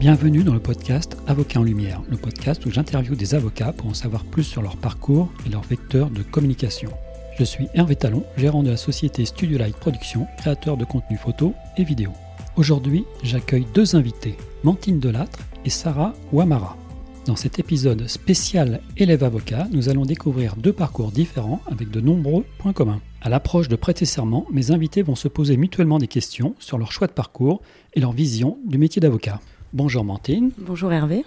Bienvenue dans le podcast Avocats en Lumière, le podcast où j'interviewe des avocats pour en savoir plus sur leur parcours et leur vecteur de communication. Je suis Hervé Talon, gérant de la société Studio Light Production, créateur de contenu photo et vidéo. Aujourd'hui, j'accueille deux invités, Mantine Delattre et Sarah Ouamara. Dans cet épisode spécial élève avocat, nous allons découvrir deux parcours différents avec de nombreux points communs. À l'approche de prêter serment, mes invités vont se poser mutuellement des questions sur leur choix de parcours et leur vision du métier d'avocat. Bonjour Mantine. Bonjour Hervé.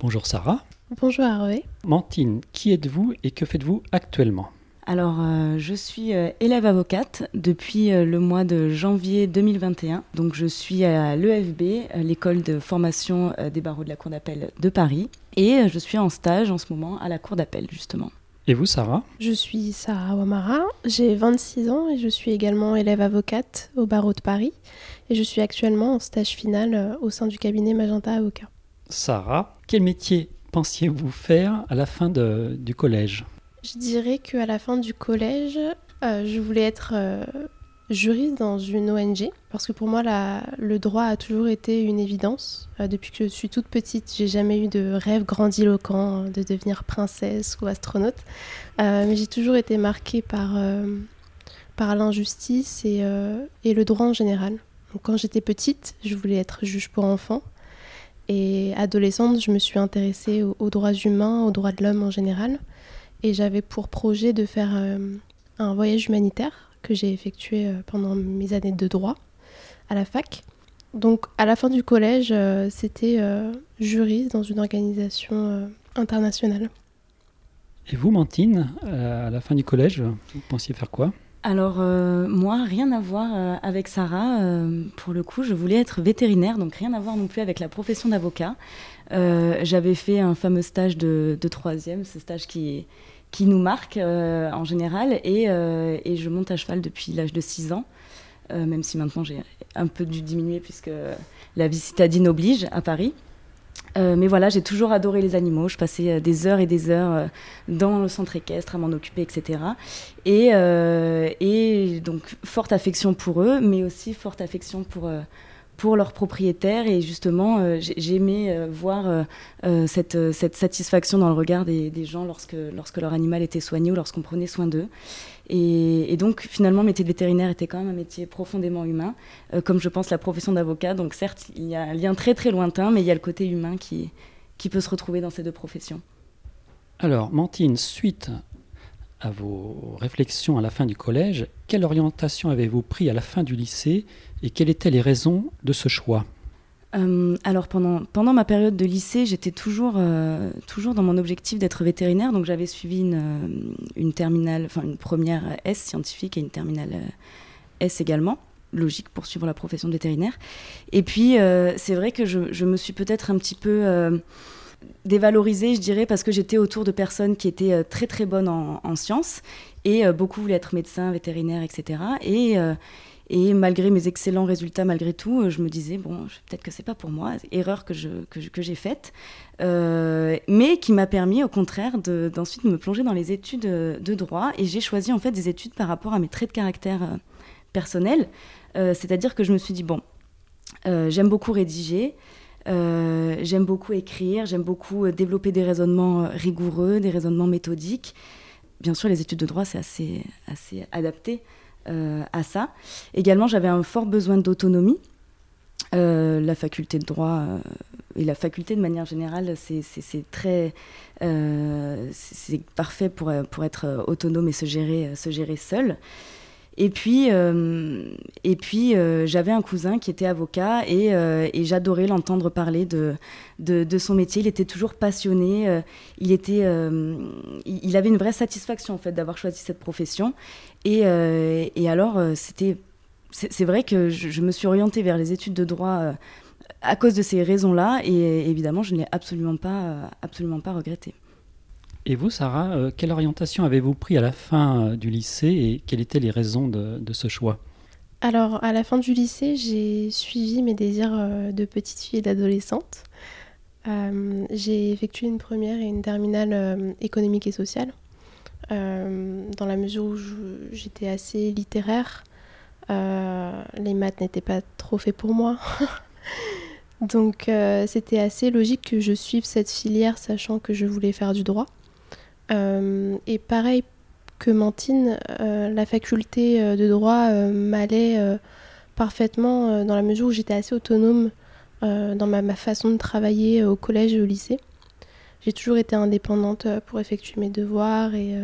Bonjour Sarah. Bonjour Hervé. Mantine, qui êtes-vous et que faites-vous actuellement? Alors, euh, je suis euh, élève avocate depuis euh, le mois de janvier 2021. Donc, je suis à l'EFB, l'école de formation des barreaux de la Cour d'appel de Paris. Et je suis en stage en ce moment à la Cour d'appel, justement. Et vous, Sarah Je suis Sarah Wamara, j'ai 26 ans et je suis également élève avocate au barreau de Paris. Et je suis actuellement en stage final au sein du cabinet Magenta Avocat. Sarah, quel métier pensiez-vous faire à la fin du collège? Je dirais qu'à la fin du collège, euh, je voulais être euh, juriste dans une ONG, parce que pour moi, le droit a toujours été une évidence. Euh, depuis que je suis toute petite, j'ai jamais eu de rêve grandiloquent de devenir princesse ou astronaute, mais j'ai toujours été marquée par, par l'injustice et, et, le droit en général. Donc, quand j'étais petite, je voulais être juge pour enfants. Et adolescente, je me suis intéressée aux droits humains, aux droits de l'homme en général. Et j'avais pour projet de faire euh, un voyage humanitaire que j'ai effectué euh, pendant mes années de droit à la fac. Donc à la fin du collège, euh, c'était juriste dans une organisation internationale. Et vous, Mantine, à la fin du collège, vous pensiez faire quoi? Alors moi, rien à voir avec Sarah. pour le coup, je voulais être vétérinaire, donc rien à voir non plus avec la profession d'avocat. J'avais fait un fameux stage de, de troisième, ce stage qui, qui nous marque euh, en général. Euh, et, je monte à cheval depuis l'âge de 6 ans, euh, même si maintenant j'ai un peu dû diminuer puisque la vie citadine oblige à Paris. mais voilà, j'ai toujours adoré les animaux. Je passais des heures et des heures dans le centre équestre à m'en occuper, etc. Et, et, donc, forte affection pour eux, mais aussi forte affection pour, pour leurs propriétaires. Et justement, euh, j'aimais euh, voir euh, cette, satisfaction dans le regard des, gens lorsque, lorsque leur animal était soigné ou lorsqu'on prenait soin d'eux. Et, donc, finalement, le métier de vétérinaire était quand même un métier profondément humain, comme je pense la profession d'avocat. Donc, certes, il y a un lien très très lointain, mais il y a le côté humain qui, qui peut se retrouver dans ces deux professions. Alors, Mantine, suite à vos réflexions à la fin du collège, quelle orientation avez-vous pris à la fin du lycée et quelles étaient les raisons de ce choix? Euh, alors pendant, pendant ma période de lycée, j'étais toujours, euh, toujours dans mon objectif d'être vétérinaire, donc j'avais suivi une, euh, une terminale, enfin une première S scientifique et une terminale S également, logique pour suivre la profession de vétérinaire. Et puis c'est vrai que je, je, me suis peut-être un petit peu dévalorisée, je dirais, parce que j'étais autour de personnes qui étaient très très bonnes en, en sciences et beaucoup voulaient être médecins, vétérinaires, etc. Et et malgré mes excellents résultats, malgré tout, euh, je me disais, bon, peut-être que c'est pas pour moi, erreur que, que, j'ai faite, euh, mais qui m'a permis au contraire d'ensuite me plonger dans les études de droit. Et j'ai choisi en fait des études par rapport à mes traits de caractère euh, personnels. C'est-à-dire que je me suis dit, bon, j'aime beaucoup rédiger. J'aime beaucoup écrire, j'aime beaucoup développer des raisonnements rigoureux, des raisonnements méthodiques. Bien sûr, les études de droit, c'est assez, adapté euh, à ça. Également, j'avais un fort besoin d'autonomie. Euh, la faculté de droit euh, et la faculté de manière générale, c'est très, c'est parfait pour, pour être autonome et se gérer, se gérer seul. Et puis, et puis j'avais un cousin qui était avocat et, et j'adorais l'entendre parler de, de, son métier. Il était toujours passionné. il, était, il avait une vraie satisfaction en fait d'avoir choisi cette profession. Euh, et, alors, euh, c'est vrai que je, me suis orientée vers les études de droit euh, à cause de ces raisons-là, et évidemment, je ne l'ai absolument pas, absolument pas regretté. Et vous, Sarah, quelle orientation avez-vous pris à la fin du lycée et quelles étaient les raisons de, ce choix? Alors, à la fin du lycée, j'ai suivi mes désirs de petite fille et d'adolescente. j'ai effectué une première et une terminale économique et sociale. Euh, dans la mesure où j'étais assez littéraire. Euh, les maths n'étaient pas trop faits pour moi. Donc euh, c'était assez logique que je suive cette filière sachant que je voulais faire du droit. Euh, et pareil que Mantine, la faculté de droit m'allait parfaitement dans la mesure où j'étais assez autonome dans ma, façon de travailler au collège et au lycée. J'ai toujours été indépendante pour effectuer mes devoirs et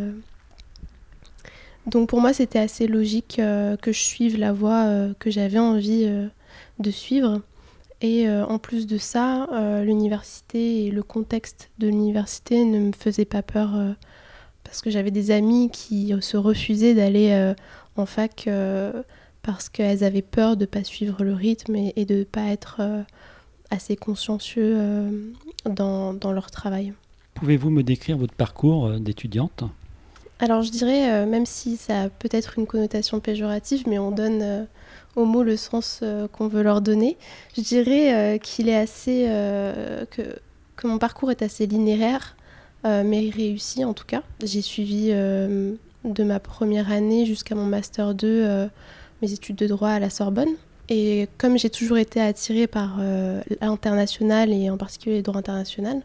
donc pour moi, c'était assez logique euh, que je suive la voie euh, que j'avais envie euh, de suivre. Et en plus de ça, l'université et le contexte de l'université ne me faisaient pas peur parce que j'avais des amis qui se refusaient d'aller en fac parce qu'elles avaient peur de ne pas suivre le rythme et, de ne pas être assez consciencieux dans leur travail. Pouvez-vous me décrire votre parcours d'étudiante? Alors je dirais, euh, même si ça a peut-être une connotation péjorative, mais on donne euh, aux mots le sens euh, qu'on veut leur donner, je dirais qu'il est assez. Que, que, mon parcours est assez linéaire, mais réussi en tout cas. J'ai suivi de ma première année jusqu'à mon master 2 mes études de droit à la Sorbonne. Et comme j'ai toujours été attirée par l'international et en particulier le droit international,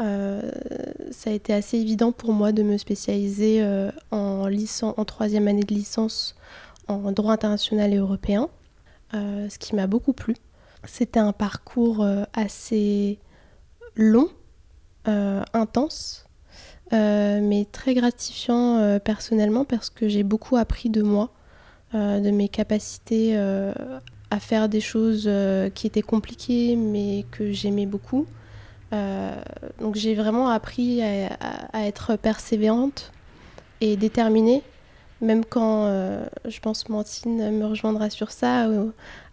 euh, ça a été assez évident pour moi de me spécialiser euh, en, en troisième année de licence en droit international et européen, euh, ce qui m'a beaucoup plu. C'était un parcours assez long, intense, mais très gratifiant personnellement parce que j'ai beaucoup appris de moi, de mes capacités à faire des choses qui étaient compliquées mais que j'aimais beaucoup. Euh, donc j'ai vraiment appris à, être persévérante et déterminée, même quand, euh, je pense Mantine me rejoindra sur ça,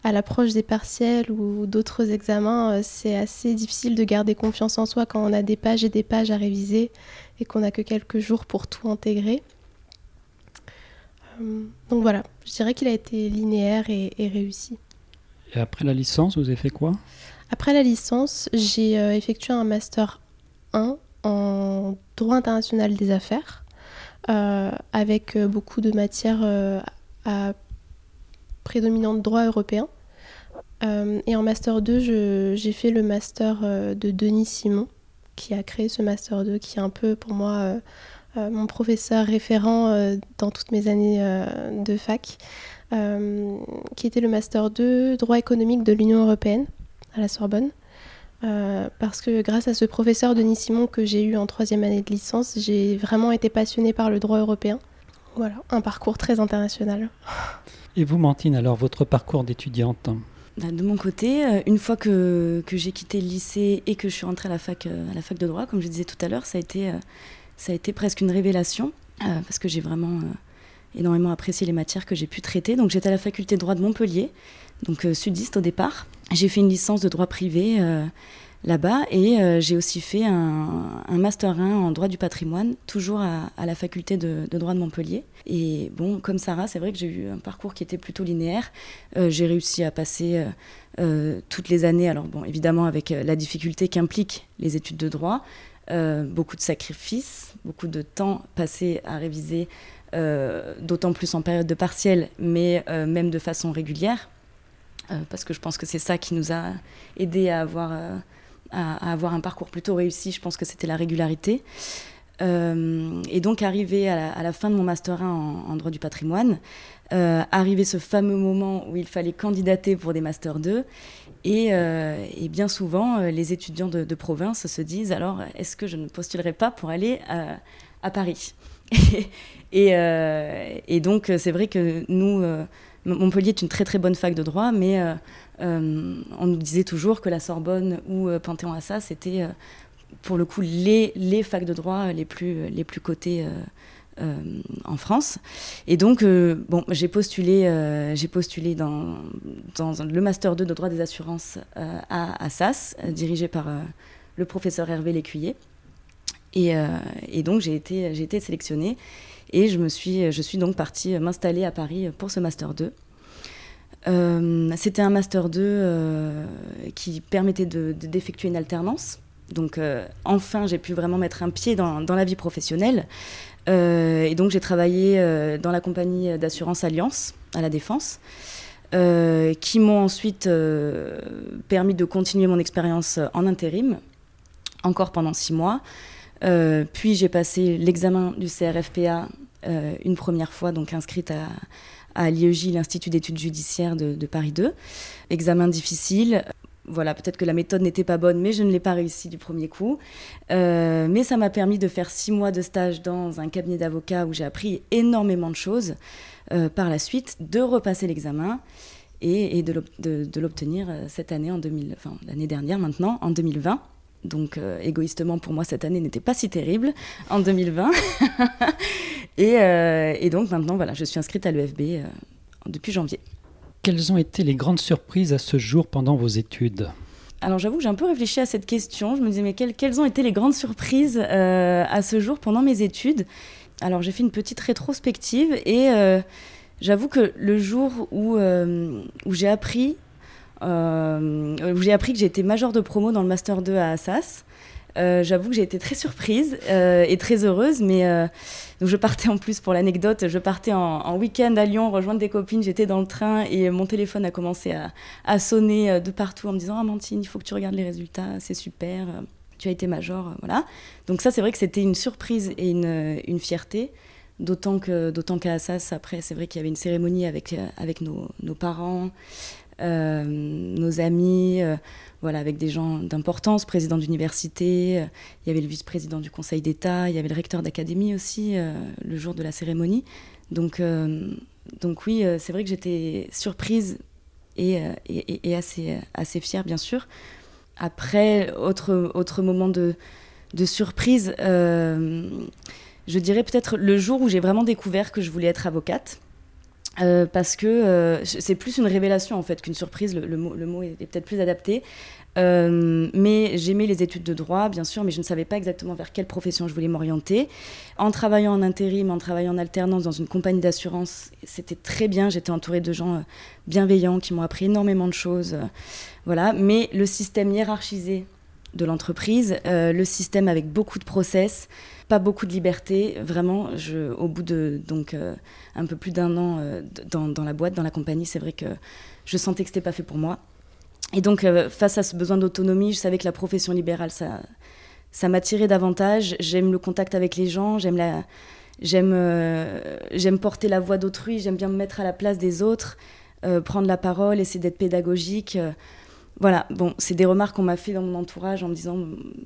à l'approche des partiels ou d'autres examens, euh, c'est assez difficile de garder confiance en soi quand on a des pages et des pages à réviser et qu'on n'a que quelques jours pour tout intégrer. donc voilà, je dirais qu'il a été linéaire et, et réussi. Et après la licence, vous avez fait quoi? Après la licence, j'ai euh, effectué un master 1 en droit international des affaires, euh, avec euh, beaucoup de matières à prédominante droit européen. et en master 2, j'ai fait le master de Denis Simon, qui a créé ce master 2, qui est un peu pour moi mon professeur référent dans toutes mes années de fac, qui était le master 2 droit économique de l'Union européenne à la Sorbonne. Euh, parce que grâce à ce professeur Denis Simon que j'ai eu en troisième année de licence, j'ai vraiment été passionnée par le droit européen. Voilà, un parcours très international. Et vous, Mantine, alors votre parcours d'étudiante bah, de mon côté, euh, une fois que, que j'ai quitté le lycée et que je suis rentrée à la fac, euh, à la fac de droit, comme je disais tout à l'heure, ça, a été, ça a été presque une révélation, parce que j'ai vraiment énormément apprécié les matières que j'ai pu traiter. Donc j'étais à la faculté de droit de Montpellier, donc sudiste au départ. J'ai fait une licence de droit privé euh, là-bas et euh, j'ai aussi fait un, master 1 en droit du patrimoine, toujours à, la faculté de, droit de Montpellier. Et bon, comme Sarah, c'est vrai que j'ai eu un parcours qui était plutôt linéaire. Euh, j'ai réussi à passer toutes les années, alors bon, évidemment avec la difficulté qu'impliquent les études de droit, beaucoup de sacrifices, beaucoup de temps passé à réviser, d'autant plus en période de partiel, mais même de façon régulière euh, parce que je pense que c'est ça qui nous a aidé à avoir, euh, un parcours plutôt réussi. Je pense que c'était la régularité. Euh, et donc, arrivé à la, fin de mon master 1 en, droit du patrimoine, arrivé ce fameux moment où il fallait candidater pour des master 2. Et, bien souvent, les étudiants de, province se disent alors, est-ce que je ne postulerai pas pour aller à, Paris? et, et, donc, c'est vrai que nous Montpellier est une très très bonne fac de droit, mais euh, euh, on nous disait toujours que la Sorbonne ou euh, Panthéon-Assas, c'était pour le coup les, les facs de droit les plus, les plus cotées en France. Et donc, bon, j'ai postulé, postulé dans, dans, le Master 2 de droit des assurances à Assas, dirigé par le professeur Hervé Lécuyer. Et, et donc, j'ai été, sélectionnée. Et je, me suis, donc partie m'installer à Paris pour ce Master 2. Euh, c'était un Master 2 euh, qui permettait d'effectuer de, une alternance. Donc euh, enfin, j'ai pu vraiment mettre un pied dans, dans la vie professionnelle. et donc j'ai travaillé dans la compagnie d'assurance Alliance à la Défense. qui m'ont ensuite permis de continuer mon expérience en intérim, encore pendant six mois. Puis j'ai passé l'examen du CRFPA une première fois, donc inscrite à, l'IEJ, l'Institut d'études judiciaires de, Paris 2. Examen difficile. Voilà, peut-être que la méthode n'était pas bonne, mais je ne l'ai pas réussi du premier coup. Euh, mais ça m'a permis de faire six mois de stage dans un cabinet d'avocats où j'ai appris énormément de choses. Euh, par la suite, de repasser l'examen et, de l'obtenir euh, cette année, en 2000, enfin l'année dernière maintenant, en 2020. Donc égoïstement pour moi cette année n'était pas si terrible en 2020. Euh, et, donc maintenant, voilà, je suis inscrite à l'EFB euh, depuis janvier. Quelles ont été les grandes surprises à ce jour pendant vos études? Alors j'avoue, j'ai un peu réfléchi à cette question. Je me disais, mais quelles, ont été les grandes surprises euh, à ce jour pendant mes études? Alors j'ai fait une petite rétrospective et j'avoue que le jour où, où j'ai appris, j'ai appris que j'étais major de promo dans le Master 2 à Assas, euh, j'avoue que j'ai été très surprise euh, et très heureuse, mais euh, donc je partais en plus pour l'anecdote, je partais en, week-end à Lyon rejoindre des copines, j'étais dans le train et mon téléphone a commencé à, sonner de partout en me disant Amantine, ah, il faut que tu regardes les résultats, c'est super, tu as été major, voilà. Donc ça c'est vrai que c'était une surprise et une, fierté, d'autant que d'autant qu'à Assas après c'est vrai qu'il y avait une cérémonie avec avec nos parents, nos amis voilà, avec des gens d'importance, président d'université, euh, il y avait le vice-président du Conseil d'État, il y avait le recteur d'académie aussi, euh, le jour de la cérémonie. Donc, euh, donc oui, c'est vrai que j'étais surprise et, et, assez, assez fière, bien sûr. Après, autre, autre moment de, de surprise, je dirais peut-être le jour où j'ai vraiment découvert que je voulais être avocate. Euh, parce que euh, c'est plus une révélation en fait qu'une surprise, le, mot, est, peut-être plus adapté. Euh, mais j'aimais les études de droit, bien sûr, mais je ne savais pas exactement vers quelle profession je voulais m'orienter. En travaillant en intérim, en travaillant en alternance dans une compagnie d'assurance, c'était très bien. J'étais entourée de gens bienveillants qui m'ont appris énormément de choses. voilà. Mais le système hiérarchisé de l'entreprise, le système avec beaucoup de process, pas beaucoup de liberté. Vraiment, je, au bout de donc euh, un peu plus d'un an euh, dans, dans, la boîte, dans la compagnie, c'est vrai que je sentais que c'était pas fait pour moi. Et donc, euh, face à ce besoin d'autonomie, je savais que la profession libérale, ça, ça m'attirait davantage. J'aime le contact avec les gens, j'aime la, j'aime, j'aime porter la voix d'autrui, j'aime bien me mettre à la place des autres, prendre la parole, essayer d'être pédagogique. Voilà, bon, c'est des remarques qu'on m'a fait dans mon entourage en me disant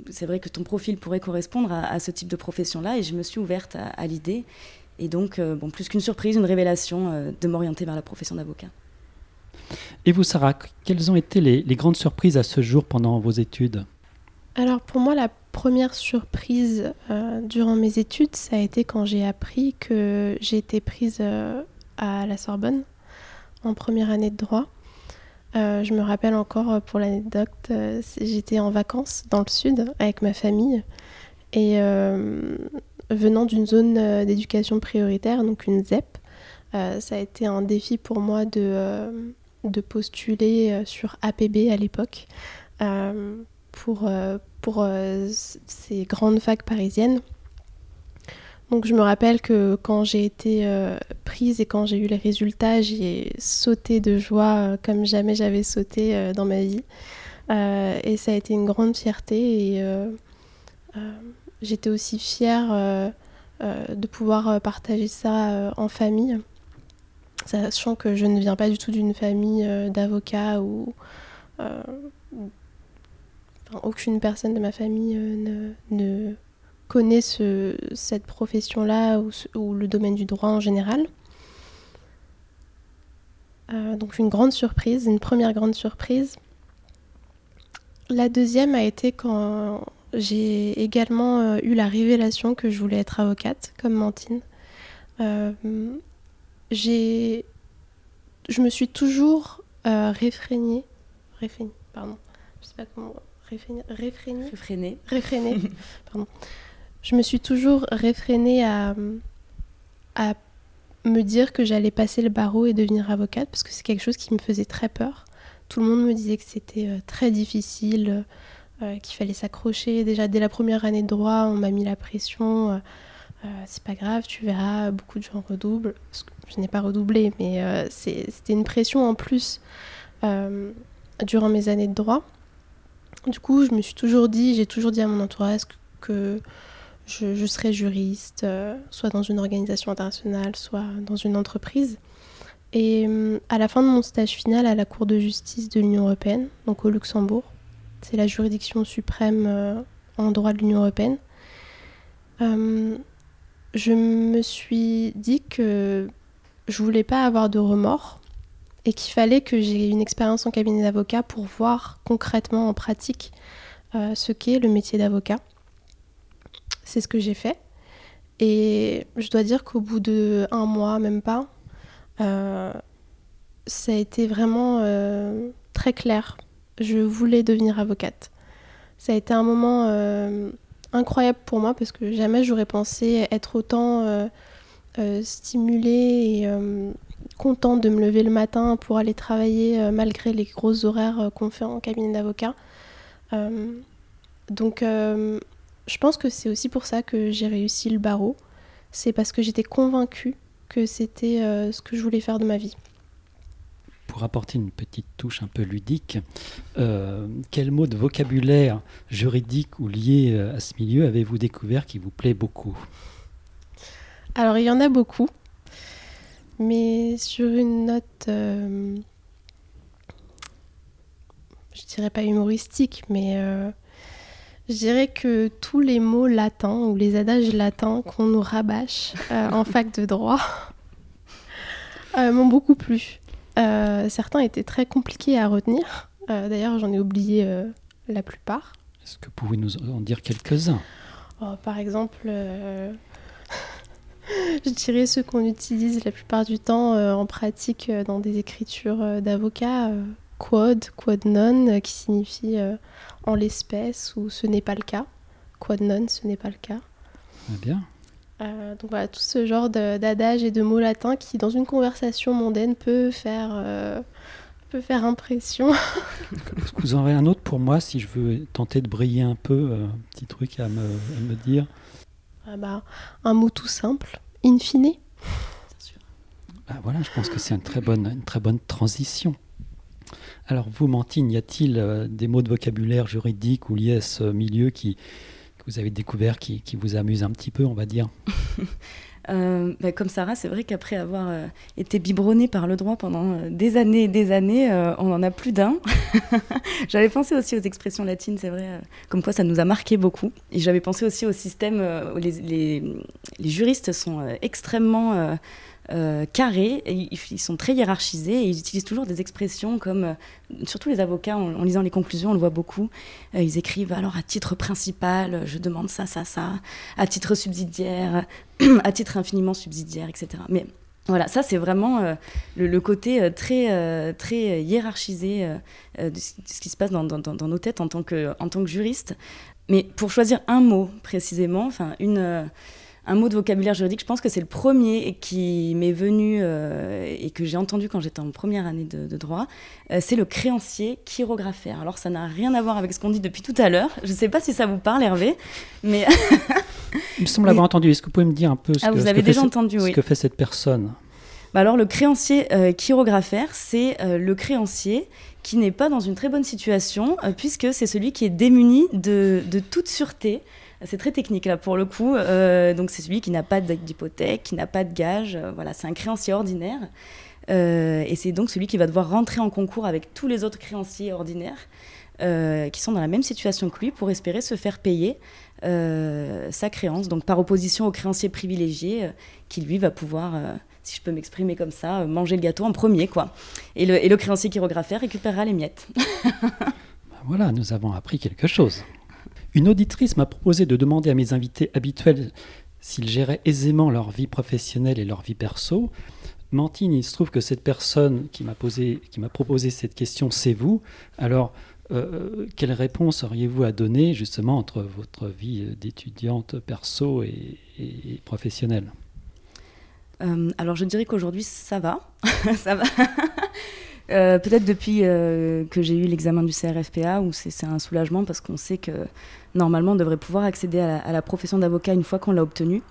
c'est vrai que ton profil pourrait correspondre à, ce type de profession-là et je me suis ouverte à, l'idée. Et donc, euh, bon, plus qu'une surprise, une révélation euh, de m'orienter vers la profession d'avocat. Et vous, Sarah, quelles ont été les, grandes surprises à ce jour pendant vos études? Alors, pour moi, la première surprise euh, durant mes études, ça a été quand j'ai appris que j'ai été prise à la Sorbonne en première année de droit. Euh, je me rappelle encore euh, pour l'anecdote, euh, j'étais en vacances dans le sud avec ma famille et venant d'une zone d'éducation prioritaire, donc une ZEP, ça a été un défi pour moi de, de postuler sur APB à l'époque pour, pour ces grandes facs parisiennes. Donc je me rappelle que quand j'ai été euh, prise et quand j'ai eu les résultats, j'ai sauté de joie euh, comme jamais j'avais sauté euh, dans ma vie. et ça a été une grande fierté et j'étais aussi fière de pouvoir partager ça en famille, sachant que je ne viens pas du tout d'une famille d'avocats ou aucune personne de ma famille ne connaît cette profession-là ou, le domaine du droit en général. Euh, donc une grande surprise, une première grande surprise. La deuxième a été quand j'ai également euh, eu la révélation que je voulais être avocate, comme Mantine. Euh, j'ai, je me suis toujours réfrénée, réfrénée, pardon, je sais pas comment, réfrénée, réfrénée, réfrénée, pardon je me suis toujours réfrénée à, me dire que j'allais passer le barreau et devenir avocate parce que c'est quelque chose qui me faisait très peur. Tout le monde me disait que c'était euh, très difficile, euh, qu'il fallait s'accrocher. Déjà dès la première année de droit, on m'a mis la pression. Euh, c'est pas grave, tu verras, beaucoup de gens redoublent. je n'ai pas redoublé, mais c'était une pression en plus durant mes années de droit. Du coup, je me suis toujours dit, j'ai toujours dit à mon entourage que je, serais juriste, euh, soit dans une organisation internationale, soit dans une entreprise. Et à la fin de mon stage final à la Cour de justice de l'Union européenne, donc au Luxembourg, c'est la juridiction suprême en droit de l'Union européenne, je me suis dit que je voulais pas avoir de remords et qu'il fallait que j'ai une expérience en cabinet d'avocat pour voir concrètement en pratique euh, ce qu'est le métier d'avocat. C'est ce que j'ai fait. Et je dois dire qu'au bout de un mois, même pas, euh, ça a été vraiment euh, très clair. Je voulais devenir avocate. Ça a été un moment incroyable pour moi parce que jamais j'aurais pensé être autant euh, stimulée et euh, contente de me lever le matin pour aller travailler euh, malgré les grosses horaires qu'on fait en cabinet d'avocat. donc je pense que c'est aussi pour ça que j'ai réussi le barreau. C'est parce que j'étais convaincue que c'était ce que je voulais faire de ma vie pour apporter une petite touche un peu ludique, quel mot de vocabulaire juridique ou lié à ce milieu avez-vous découvert qui vous plaît beaucoup? Alors, il y en a beaucoup. Mais sur une note, euh, je dirais pas humoristique, mais euh, je dirais que tous les mots latins ou les adages latins qu'on nous rabâche euh, en fac de droit m'ont beaucoup plu. certains étaient très compliqués à retenir. D'ailleurs, j'en ai oublié la plupart. Est-ce que vous pouvez nous en dire quelques-uns? Oh, Par exemple, je dirais ceux qu'on utilise la plupart du temps euh, en pratique euh, dans des écritures euh, d'avocats. Quod, quod non, qui signifie en l'espèce ou ce n'est pas le cas. Quod non, ce n'est pas le cas. bien. donc voilà, tout ce genre d'adage et de mots latins qui, dans une conversation mondaine, peut faire, peut faire impression. Est-ce que vous en avez un autre pour moi si je veux tenter de briller un peu Un petit truc à me, à me dire ah bah, un mot tout simple, in fine. Bah voilà, je pense que c'est une très bonne, une très bonne transition. Alors vous, Mantine, y a-t-il euh, des mots de vocabulaire juridique ou liés à ce milieu qui, que vous avez découvert, qui, vous amuse un petit peu, on va dire? Euh, bah, comme Sarah, c'est vrai qu'après avoir euh, été biberonnée par le droit pendant des années et des années, on en a plus d'un. j'avais pensé aussi aux expressions latines, c'est vrai, comme quoi ça nous a marqué beaucoup. Et j'avais pensé aussi au système où les juristes sont extrêmement euh, carrés, ils, sont très hiérarchisés et ils utilisent toujours des expressions comme, euh, surtout les avocats, en, lisant les conclusions, on le voit beaucoup, euh, ils écrivent alors à titre principal, je demande ça, ça, ça, à titre subsidiaire, à titre infiniment subsidiaire, etc. Mais voilà, ça c'est vraiment le, côté très, très hiérarchisé de ce qui se passe dans, dans, nos têtes en tant que, en tant que juriste. Mais pour choisir un mot précisément, enfin une un mot de vocabulaire juridique, je pense que c'est le premier qui m'est venu euh, et que j'ai entendu quand j'étais en première année de, droit, euh, c'est le créancier chirographaire. Alors ça n'a rien à voir avec ce qu'on dit depuis tout à l'heure. Je ne sais pas si ça vous parle, Hervé, mais... Il me semble l'avoir entendu. Est-ce que vous pouvez me dire un peu ce, ah, que, vous avez déjà entendu, ce que fait cette personne? Bah alors le créancier euh, chirographaire, c'est le créancier qui n'est pas dans une très bonne situation, puisque c'est celui qui est démuni de, de toute sûreté, c'est très technique là pour le coup. Euh, donc c'est celui qui n'a pas d'hypothèque, qui n'a pas de gage. Euh, voilà, c'est un créancier ordinaire. Euh, et c'est donc celui qui va devoir rentrer en concours avec tous les autres créanciers ordinaires qui sont dans la même situation que lui pour espérer se faire payer sa créance. Donc par opposition au créancier privilégié qui lui va pouvoir si je peux m'exprimer comme ça, manger le gâteau en premier, quoi. Et le, et le créancier chirographaire récupérera les miettes. Voilà, nous avons appris quelque chose. Une auditrice m'a proposé de demander à mes invités habituels s'ils géraient aisément leur vie professionnelle et leur vie perso. Mantine, il se trouve que cette personne qui m'a posé, qui m'a proposé cette question, c'est vous. Alors, euh, quelle réponse auriez-vous à donner justement entre votre vie d'étudiante perso et, professionnelle? Euh, Alors, je dirais qu'aujourd'hui, ça va. ça va. Euh, peut-être depuis que j'ai eu l'examen du CRFPA, où c'est un soulagement parce qu'on sait que normalement, on devrait pouvoir accéder à la, profession d'avocat une fois qu'on l'a obtenue.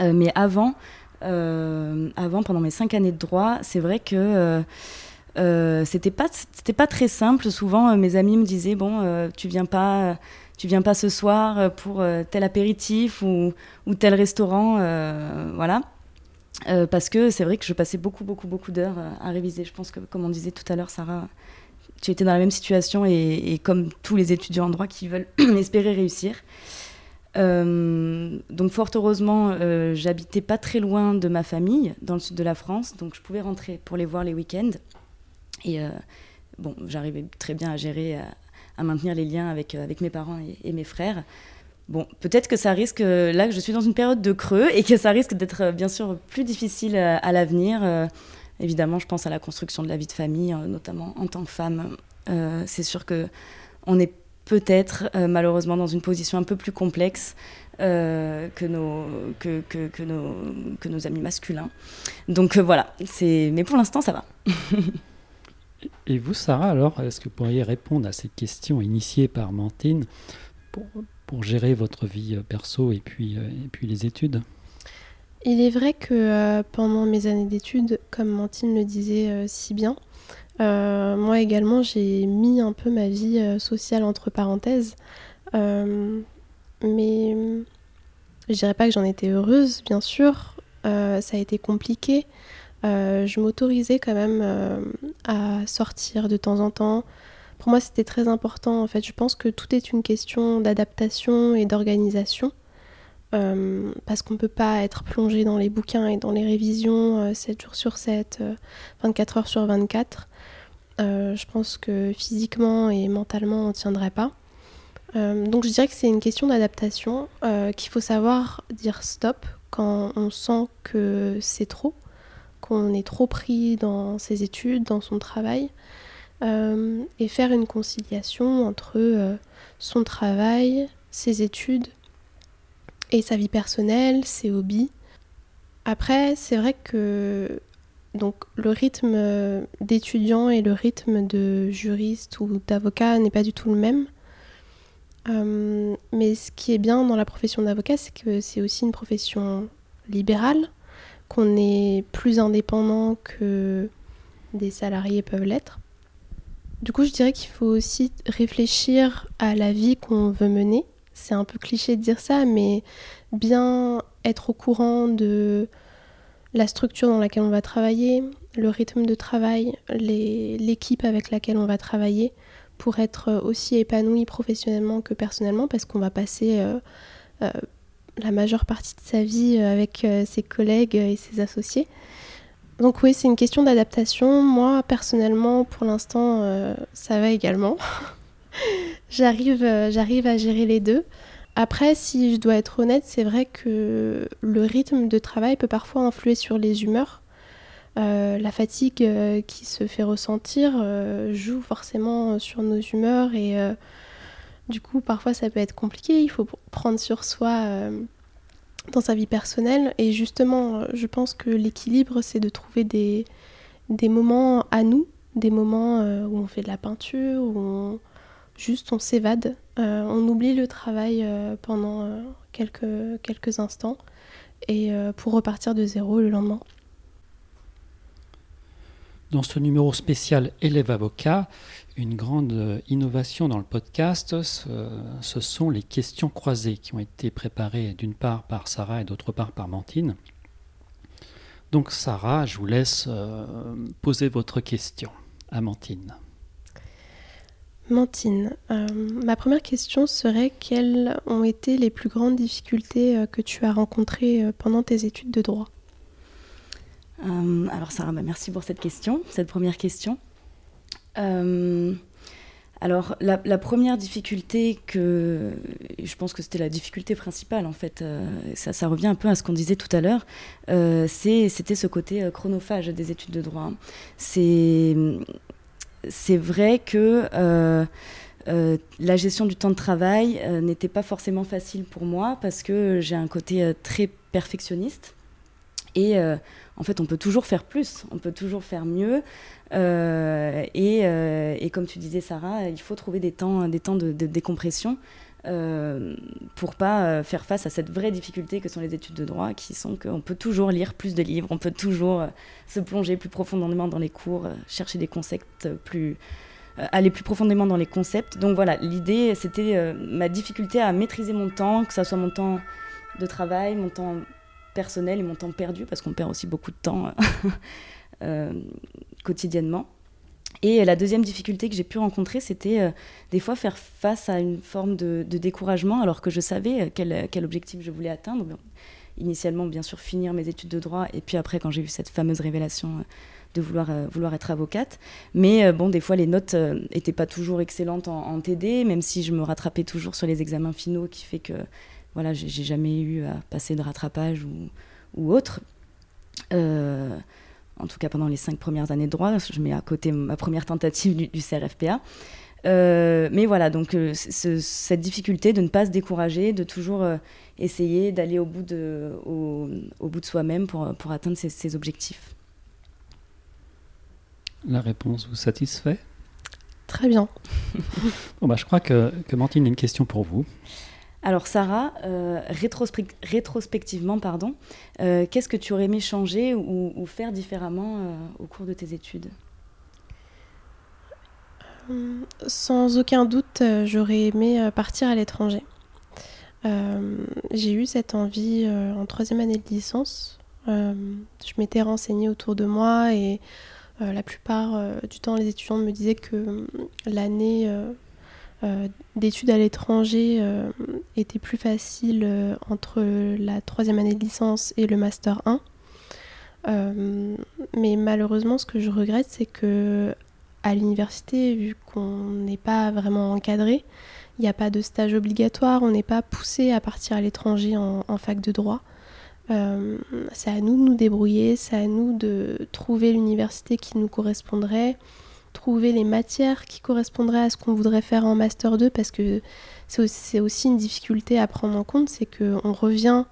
Euh, mais avant, avant, pendant mes cinq années de droit, c'est vrai que c'était pas c'était pas très simple. Souvent, mes amis me disaient bon, tu viens pas tu viens pas ce soir pour tel apéritif ou, ou tel restaurant, voilà. Parce que c'est vrai que je passais beaucoup, beaucoup, beaucoup d'heures à réviser. Je pense que, comme on disait tout à l'heure, Sarah, tu étais dans la même situation et, comme tous les étudiants en droit qui veulent espérer réussir. Euh, donc fort heureusement, euh, j'habitais pas très loin de ma famille, dans le sud de la France, donc je pouvais rentrer pour les voir les week-ends. Et euh, bon, j'arrivais très bien à gérer, à, maintenir les liens avec, avec mes parents et, mes frères. Bon, peut-être que ça risque, là que je suis dans une période de creux et que ça risque d'être bien sûr plus difficile à l'avenir. Évidemment, je pense à la construction de la vie de famille, euh, notamment en tant que femme. Euh, c'est sûr que on est peut-être euh, malheureusement dans une position un peu plus complexe que, nos, que, que, nos, que nos amis masculins. Donc voilà, c'est... mais pour l'instant ça va. Et vous, Sarah, alors, est-ce que vous pourriez répondre à cette question initiée par Mantine pour, pour gérer votre vie perso et puis, et puis les études il est vrai que euh, pendant mes années d'études, comme Mantine le disait euh, si bien, euh, moi également j'ai mis un peu ma vie sociale entre parenthèses. mais je dirais pas que j'en étais heureuse, bien sûr. ça a été compliqué. je m'autorisais quand même à sortir de temps en temps. Pour moi, c'était très important. En fait, je pense que tout est une question d'adaptation et d'organisation. Euh, parce qu'on ne peut pas être plongé dans les bouquins et dans les révisions 7 euh, jours sur 7, 24 euh, heures sur 24. je pense que physiquement et mentalement, on ne tiendrait pas. donc je dirais que c'est une question d'adaptation, qu'il faut savoir dire stop quand on sent que c'est trop, qu'on est trop pris dans ses études, dans son travail, et faire une conciliation entre son travail, ses études et sa vie personnelle, ses hobbies. Après, c'est vrai que donc le rythme d'étudiant et le rythme de juriste ou d'avocat n'est pas du tout le même. Euh, mais ce qui est bien dans la profession d'avocat, c'est que c'est aussi une profession libérale, qu'on est plus indépendant que des salariés peuvent l'être. Du coup, je dirais qu'il faut aussi réfléchir à la vie qu'on veut mener c'est un peu cliché de dire ça, mais bien être au courant de la structure dans laquelle on va travailler, le rythme de travail, l'équipe avec laquelle on va travailler pour être aussi épanoui professionnellement que personnellement parce qu'on va passer euh, euh, la majeure partie de sa vie avec euh, ses collègues et ses associés. Donc oui, c'est une question d'adaptation. Moi, personnellement, pour l'instant, ça va également. j'arrive, euh, j'arrive à gérer les deux. Après, si je dois être honnête, c'est vrai que le rythme de travail peut parfois influer sur les humeurs. Euh, la fatigue euh, qui se fait ressentir joue forcément sur nos humeurs et du coup parfois ça peut être compliqué, il faut prendre sur soi dans sa vie personnelle. Et justement je pense que l'équilibre c'est de trouver des, moments à nous, des moments où on fait de la peinture, où on, juste on s'évade, euh, on oublie le travail euh, pendant euh, quelques instants. Et pour repartir de zéro le lendemain. Dans ce numéro spécial Élève avocat, une grande innovation dans le podcast, ce, sont les questions croisées qui ont été préparées d'une part par Sarah et d'autre part par Mantine. Donc Sarah, je vous laisse poser votre question à Mantine. Mantine, euh, ma première question serait quelles ont été les plus grandes difficultés euh, que tu as rencontrées euh, pendant tes études de droit? Alors Sarah, bah, merci pour cette question, cette première question. alors la, première difficulté que je pense que c'était la difficulté principale en fait, ça, ça, revient un peu à ce qu'on disait tout à l'heure, c'était ce côté chronophage des études de droit. C'est vrai que euh, euh, la gestion du temps de travail euh, n'était pas forcément facile pour moi parce que j'ai un côté très perfectionniste. Et en fait, on peut toujours faire plus, on peut toujours faire mieux. Et, comme tu disais, Sarah, il faut trouver des temps, des temps de, décompression. euh, pour pas faire face à cette vraie difficulté que sont les études de droit, qui sont qu'on peut toujours lire plus de livres, on peut toujours se plonger plus profondément dans les cours, chercher des concepts plus aller plus profondément dans les concepts. Donc voilà, l'idée, c'était ma difficulté à maîtriser mon temps, que ça soit mon temps de travail, mon temps personnel et mon temps perdu, parce qu'on perd aussi beaucoup de temps quotidiennement. Et la deuxième difficulté que j'ai pu rencontrer, c'était euh, des fois faire face à une forme de, découragement, alors que je savais euh, quel, objectif je voulais atteindre. initialement, bien sûr, finir mes études de droit, et puis après, quand j'ai eu cette fameuse révélation euh, de vouloir, vouloir être avocate. Mais bon, des fois, les notes n'étaient pas toujours excellentes en, TD, même si je me rattrapais toujours sur les examens finaux, qui fait que voilà, j'ai jamais eu à passer de rattrapage ou, ou autre en tout cas pendant les cinq premières années de droit. Je mets à côté ma première tentative du, CRFPA. Euh, mais voilà, donc euh, cette difficulté de ne pas se décourager, de toujours euh, essayer d'aller au bout de, au, bout de soi-même pour, pour atteindre ses, objectifs. La réponse vous satisfait? Très bien. bon, bah, je crois que, que Martine a une question pour vous. Alors Sarah, euh, rétrospectivement, pardon, euh, qu'est-ce que tu aurais aimé changer ou, faire différemment euh, au cours de tes études? Sans aucun doute, j'aurais aimé partir à l'étranger. J'ai eu cette envie en troisième année de licence. je m'étais renseignée autour de moi et la plupart du temps, les étudiants me disaient que l'année d'études à l'étranger euh, était plus facile euh, entre la troisième année de licence et le master 1. mais malheureusement, ce que je regrette, c'est que à l'université, vu qu'on n'est pas vraiment encadré, il n'y a pas de stage obligatoire, on n'est pas poussé à partir à l'étranger en, fac de droit. c'est à nous de nous débrouiller, c'est à nous de trouver l'université qui nous correspondrait, trouver les matières qui correspondraient à ce qu'on voudrait faire en Master 2 parce que c'est aussi, une difficulté à prendre en compte, c'est qu'on revient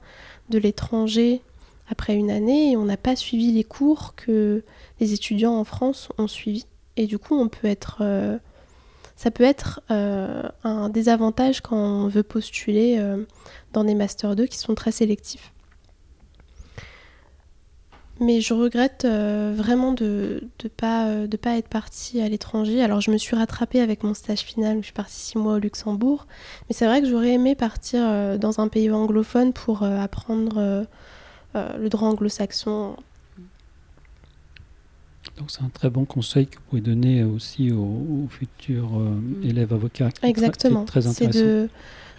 de l'étranger après une année et on n'a pas suivi les cours que les étudiants en France ont suivis. Et du coup, on peut être, euh, ça peut être euh, un désavantage quand on veut postuler euh, dans des Master 2 qui sont très sélectifs. Mais je regrette euh, vraiment de ne pas, euh, de pas être partie à l'étranger. Alors je me suis rattrapée avec mon stage final où je suis partie six mois au Luxembourg. Mais c'est vrai que j'aurais aimé partir euh, dans un pays anglophone pour apprendre le droit anglo-saxon. Donc c'est un très bon conseil que vous pouvez donner aussi aux, futurs élèves avocats. Exactement. C'est de,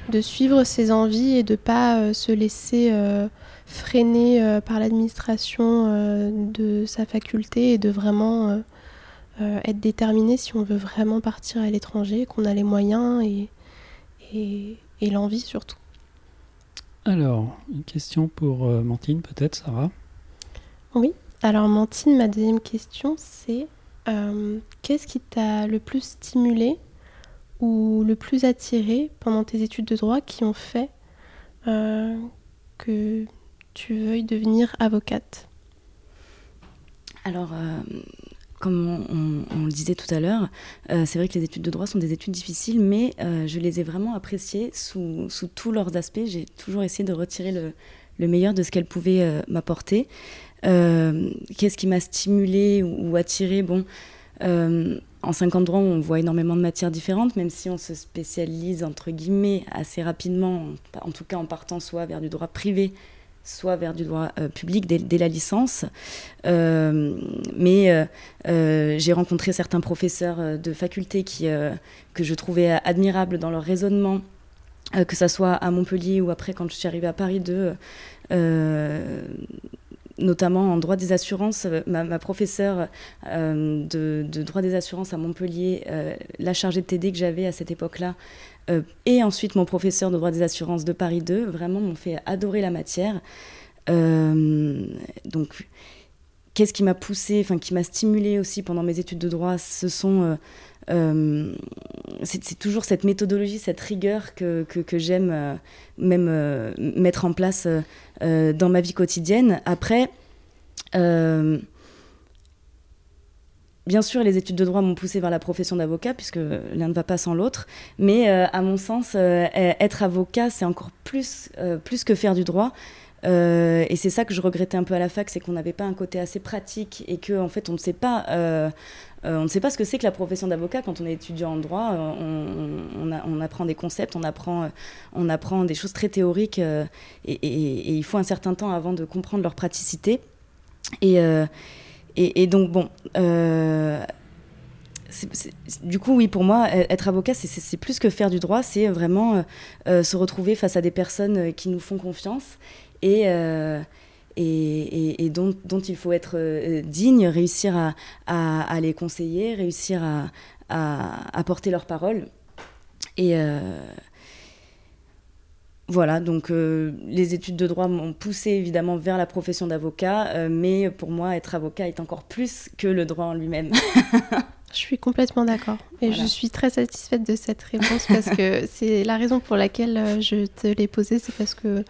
de, suivre ses envies et de ne pas se laisser freiné euh, par l'administration euh, de sa faculté et de vraiment euh, être déterminé si on veut vraiment partir à l'étranger, qu'on a les moyens et, et, l'envie surtout. Alors, une question pour Mantine peut-être, Sarah? Oui, alors Mantine, ma deuxième question c'est qu'est-ce qui t'a le plus stimulé ou le plus attiré pendant tes études de droit qui ont fait que tu veuilles devenir avocate? Alors, euh, comme on, le disait tout à l'heure, euh, c'est vrai que les études de droit sont des études difficiles, mais euh, je les ai vraiment appréciées sous, tous leurs aspects. J'ai toujours essayé de retirer le, meilleur de ce qu'elles pouvaient m'apporter. Qu'est-ce qui m'a stimulé ou, attiré Bon. En 50 droits, on voit énormément de matières différentes, même si on se spécialise entre guillemets assez rapidement, en tout cas en partant soit vers du droit privé, soit vers du droit euh, public dès, la licence. Euh, mais euh, j'ai rencontré certains professeurs de faculté que je trouvais admirables dans leur raisonnement, que ce soit à Montpellier ou après quand je suis arrivée à Paris 2 notamment en droit des assurances. Ma, professeure de, de, droit des assurances à Montpellier, la chargée de TD que j'avais à cette époque-là, euh, et ensuite mon professeur de droit des assurances de Paris 2, vraiment m'ont fait adorer la matière. Euh, donc, qu'est-ce qui m'a poussé, enfin qui m'a stimulé aussi pendant mes études de droit, ce sont euh, c'est toujours cette méthodologie, cette rigueur que, que, j'aime même mettre en place dans ma vie quotidienne. Après, bien sûr, les études de droit m'ont poussé vers la profession d'avocat, puisque l'un ne va pas sans l'autre. Mais à mon sens, être avocat, c'est encore plus, plus que faire du droit. et c'est ça que je regrettais un peu à la fac, c'est qu'on n'avait pas un côté assez pratique et que en fait on ne sait pas euh, on ne sait pas ce que c'est que la profession d'avocat quand on est étudiant en droit. Euh, on, apprend des concepts, on apprend, euh, on apprend des choses très théoriques et, il faut un certain temps avant de comprendre leur praticité. Et, et donc, bon. du coup, oui, pour moi, être avocat, c'est plus que faire du droit, c'est vraiment se retrouver face à des personnes qui nous font confiance et, et, dont, il faut être euh, digne, réussir à, les conseiller, réussir à, porter leur parole. Et euh, voilà, donc euh, les études de droit m'ont poussé évidemment vers la profession d'avocat, mais pour moi, être avocat est encore plus que le droit en lui-même. Je suis complètement d'accord. Et je suis très satisfaite de cette réponse parce que c'est la raison pour laquelle je te l'ai posée. C'est parce que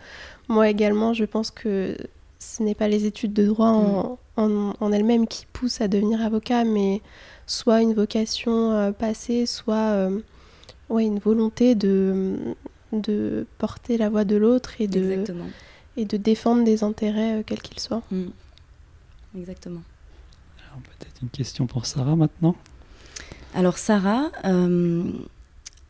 moi également, je pense que ce n'est pas les études de droit en, mm. elles-mêmes qui poussent à devenir avocat, mais soit une vocation euh, passée, soit euh, ouais, une volonté de, de porter la voix de l'autre et de, et de défendre des intérêts euh, quels qu'ils soient. Mm. Exactement. Alors peut-être une question pour Sarah maintenant. Alors Sarah,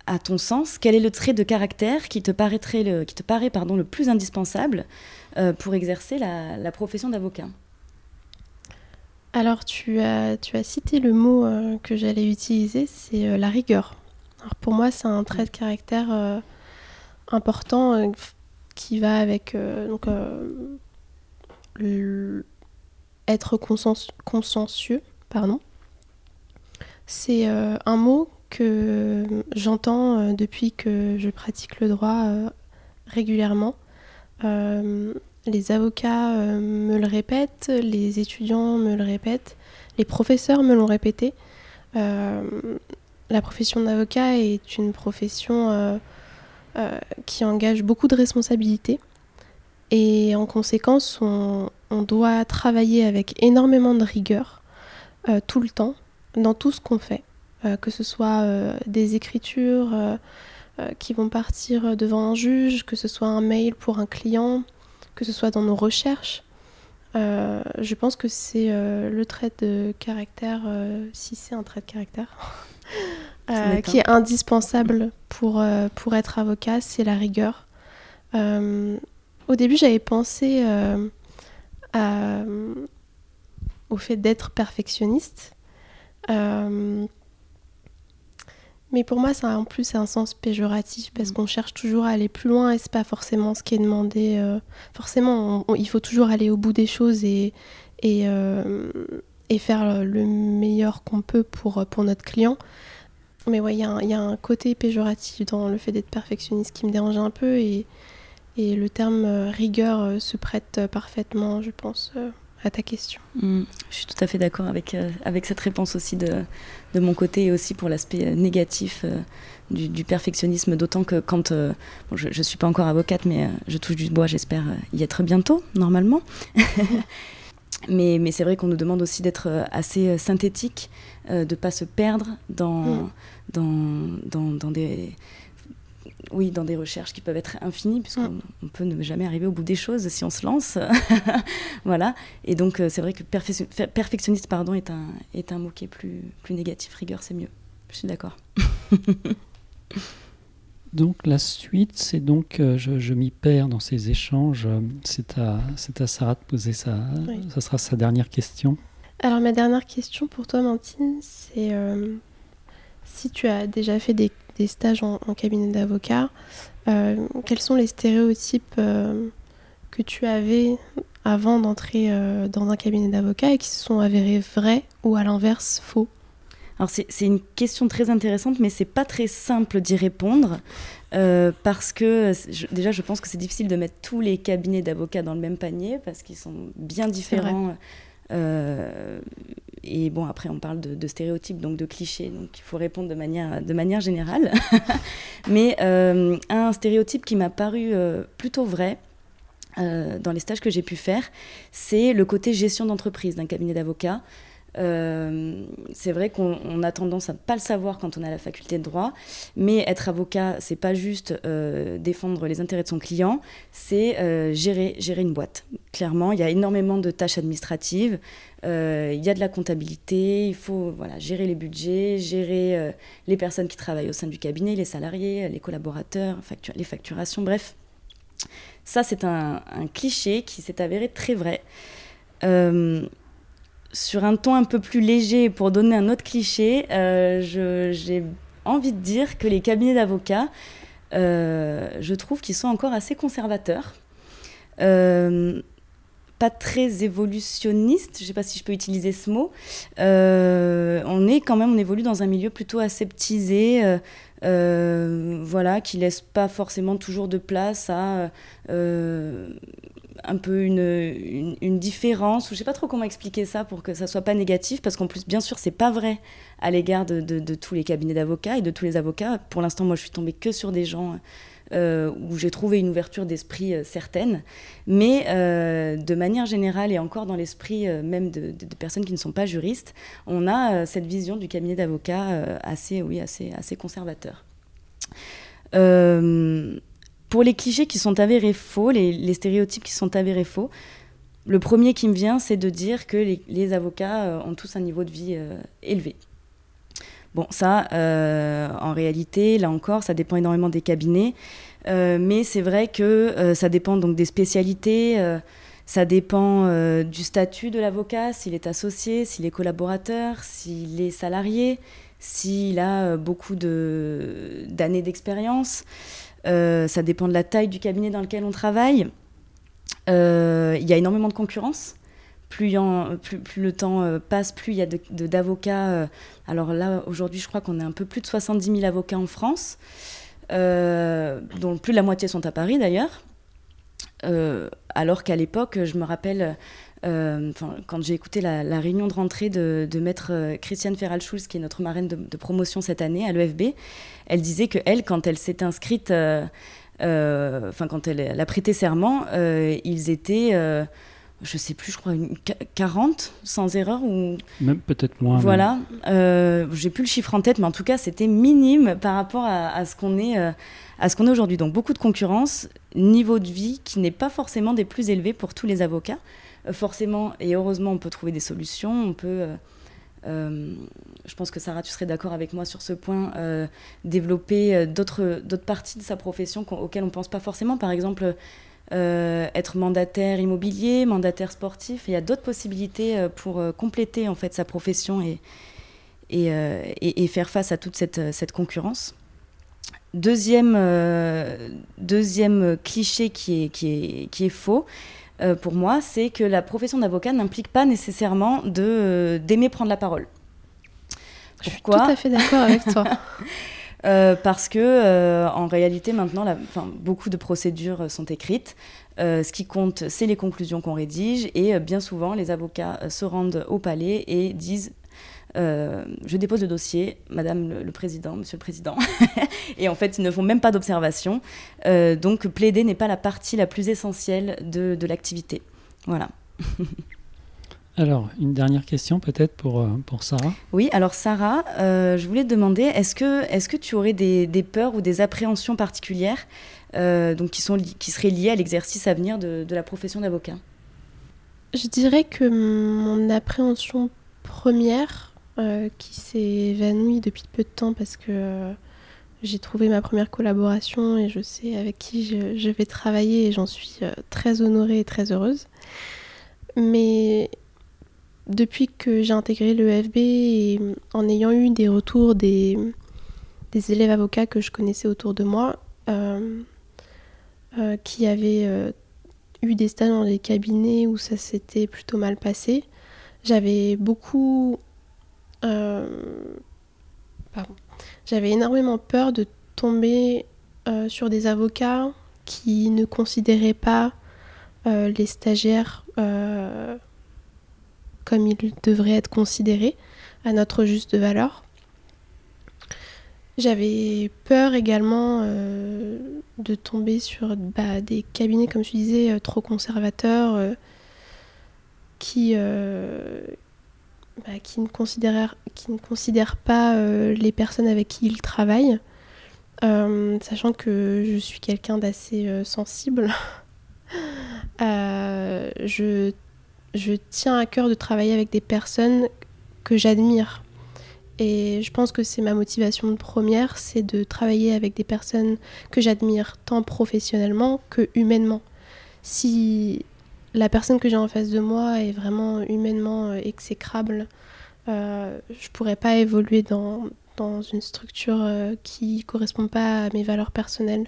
à ton sens, quel est le trait de caractère qui te, paraîtrait le, qui te paraît pardon, le plus indispensable euh, pour exercer la, profession d'avocat Alors, tu as, tu as cité le mot euh, que j'allais utiliser, c'est euh, la rigueur. Pour moi, c'est un trait de caractère important qui va avec donc, être consciencieux. Pardon. C'est un mot que j'entends depuis que je pratique le droit régulièrement. Euh, les avocats euh, me le répètent, les étudiants me le répètent, les professeurs me l'ont répété. Euh, la profession d'avocat est une profession qui engage beaucoup de responsabilités. Et en conséquence, on, doit travailler avec énormément de rigueur tout le temps, dans tout ce qu'on fait. que ce soit des écritures, qui vont partir devant un juge, que ce soit un mail pour un client, que ce soit dans nos recherches. Euh, je pense que c'est euh, le trait de caractère, si c'est un trait de caractère, qui est indispensable pour, pour être avocat, c'est la rigueur. au début, j'avais pensé au fait d'être perfectionniste. Mais pour moi, ça a en plus un sens péjoratif parce mm. qu'on cherche toujours à aller plus loin et c'est pas forcément ce qui est demandé. Euh, forcément, il faut toujours aller au bout des choses et, et, euh, et faire le meilleur qu'on peut pour, pour notre client. Mais ouais, il y, y, a un côté péjoratif dans le fait d'être perfectionniste qui me dérange un peu et, et le terme euh, rigueur se prête parfaitement, je pense, à ta question. Mm. je suis tout à fait d'accord avec, euh, avec cette réponse aussi de, de mon côté et aussi pour l'aspect euh, négatif euh, du, perfectionnisme, d'autant que quand je ne suis pas encore avocate, mais je touche du bois, j'espère y être bientôt, normalement. mais, mais c'est vrai qu'on nous demande aussi d'être assez synthétique, de ne pas se perdre dans, mm. dans, dans, dans des oui, dans des recherches qui peuvent être infinies, puisqu'on mm. on peut ne jamais arriver au bout des choses si on se lance. voilà. Et donc, euh, c'est vrai que perfectionniste pardon, est, un, est un mot qui est plus, plus négatif. Rigueur, c'est mieux. Je suis d'accord. donc, la suite, c'est donc, euh, je, m'y perds dans ces échanges. C'est à, à Sarah de poser ça. Ça sera sa dernière question. Alors, ma dernière question pour toi, Mantine, c'est euh, si tu as déjà fait des des stages en, cabinet d'avocat, euh, quels sont les stéréotypes euh, que tu avais avant d'entrer euh, dans un cabinet d'avocat et qui se sont avérés vrais ou à l'inverse faux? Alors c'est une question très intéressante, mais c'est pas très simple d'y répondre parce que déjà je pense que c'est difficile de mettre tous les cabinets d'avocats dans le même panier parce qu'ils sont bien différents et bon, après, on parle de, stéréotypes, donc de clichés, donc il faut répondre de manière, de manière générale. Mais euh, un stéréotype qui m'a paru euh, plutôt vrai, dans les stages que j'ai pu faire, c'est le côté gestion d'entreprise d'un cabinet d'avocats. Euh, c'est vrai qu'on a tendance à ne pas le savoir quand on a la faculté de droit, mais être avocat, c'est pas juste euh, défendre les intérêts de son client, c'est euh, gérer, gérer une boîte. Clairement, il y a énormément de tâches administratives, il y a de la comptabilité, il faut voilà, gérer les budgets, gérer les personnes qui travaillent au sein du cabinet, les salariés, les collaborateurs, les facturations, bref. Ça, c'est un, un, cliché qui s'est avéré très vrai sur un ton un peu plus léger, pour donner un autre cliché, euh, j'ai envie de dire que les cabinets d'avocats, euh, je trouve qu'ils sont encore assez conservateurs. Euh, pas très évolutionnistes, je ne sais pas si je peux utiliser ce mot. on est quand même, on évolue dans un milieu plutôt aseptisé, voilà, qui laisse pas forcément toujours de place à un peu une, une, différence, ou je sais pas trop comment expliquer ça pour que ça soit pas négatif, parce qu'en plus, bien sûr, c'est pas vrai à l'égard de, de, tous les cabinets d'avocats et de tous les avocats. Pour l'instant, moi, je suis tombée que sur des gens euh, où j'ai trouvé une ouverture d'esprit euh, certaine, mais euh, de manière générale et encore dans l'esprit même de, de, personnes qui ne sont pas juristes, on a cette vision du cabinet d'avocats assez, oui, assez, assez conservateur. Pour les clichés qui sont avérés faux, les, stéréotypes qui sont avérés faux, le premier qui me vient, c'est de dire que les, avocats euh, ont tous un niveau de vie euh, élevé. Bon, ça, euh, en réalité, là encore, ça dépend énormément des cabinets, mais c'est vrai que ça dépend donc des spécialités, ça dépend du statut de l'avocat, s'il est associé, s'il est collaborateur, s'il est salarié, s'il a beaucoup d'années d'expérience. Euh, ça dépend de la taille du cabinet dans lequel on travaille. Euh, il y a énormément de concurrence. Plus, le temps euh, passe, plus il y a d'avocats. alors là, aujourd'hui, je crois qu'on est un peu plus de 70 000 avocats en France, dont plus de la moitié sont à Paris d'ailleurs. alors qu'à l'époque, je me rappelle, euh, quand j'ai écouté la, réunion de rentrée de, maître euh, Christiane Ferral-Schulz, qui est notre marraine de, promotion cette année à l'EFB, elle disait que elle, quand elle s'est inscrite, euh, enfin quand elle, a prêté serment, ils étaient je sais plus, je crois, une 40 sans erreur ou même peut-être moins. Voilà, j'ai plus le chiffre en tête, mais en tout cas, c'était minime par rapport à, à ce qu'on est, à ce qu'on est aujourd'hui. Donc beaucoup de concurrence, niveau de vie qui n'est pas forcément des plus élevés pour tous les avocats. Euh, forcément, et heureusement, on peut trouver des solutions. On peut, euh, euh, je pense que Sarah, tu serais d'accord avec moi sur ce point, développer d'autres parties de sa profession auxquelles on ne pense pas forcément. Par exemple, être mandataire immobilier, mandataire sportif. il y a d'autres possibilités pour compléter en fait sa profession et, et, faire face à toute cette, cette concurrence. Deuxième, deuxième cliché qui est, qui est, qui est faux, euh, pour moi, c'est que la profession d'avocat n'implique pas nécessairement de, euh, d'aimer prendre la parole. Pourquoi Je suis tout à fait d'accord avec toi. Euh, parce que en réalité maintenant, la, beaucoup de procédures sont écrites. ce qui compte, c'est les conclusions qu'on rédige et bien souvent, les avocats se rendent au palais et disent euh, je dépose le dossier, Madame le, Président, Monsieur le Président. et en fait, ils ne font même pas d'observation. Euh, donc, plaider n'est pas la partie la plus essentielle de, de l'activité. Voilà. alors, une dernière question peut-être pour, euh, pour Sarah? Oui, alors Sarah, je voulais te demander, est-ce que, est que tu aurais des, des, peurs ou des appréhensions particulières donc qui, sont, qui seraient liées à l'exercice à venir de, de la profession d'avocat? Je dirais que mon appréhension première, euh, qui s'est évanoui depuis peu de temps parce que euh, j'ai trouvé ma première collaboration et je sais avec qui je, vais travailler et j'en suis euh, très honorée et très heureuse. Mais depuis que j'ai intégré l'EFB et en ayant eu des retours des, des élèves avocats que je connaissais autour de moi, qui avaient eu des stages dans des cabinets où ça s'était plutôt mal passé, j'avais beaucoup euh, J'avais énormément peur de tomber euh, sur des avocats qui ne considéraient pas euh, les stagiaires comme ils devraient être considérés à notre juste valeur. J'avais peur également de tomber sur bah, des cabinets, comme je disais, trop conservateurs, qui, bah, qui, ne considèrent, pas les personnes avec qui ils travaillent, sachant que je suis quelqu'un d'assez sensible. je, je tiens à cœur de travailler avec des personnes que j'admire. Et je pense que c'est ma motivation première, c'est de travailler avec des personnes que j'admire, tant professionnellement que humainement. Si la personne que j'ai en face de moi est vraiment humainement euh, exécrable, euh, je pourrais pas évoluer dans, dans une structure euh, qui ne correspond pas à mes valeurs personnelles.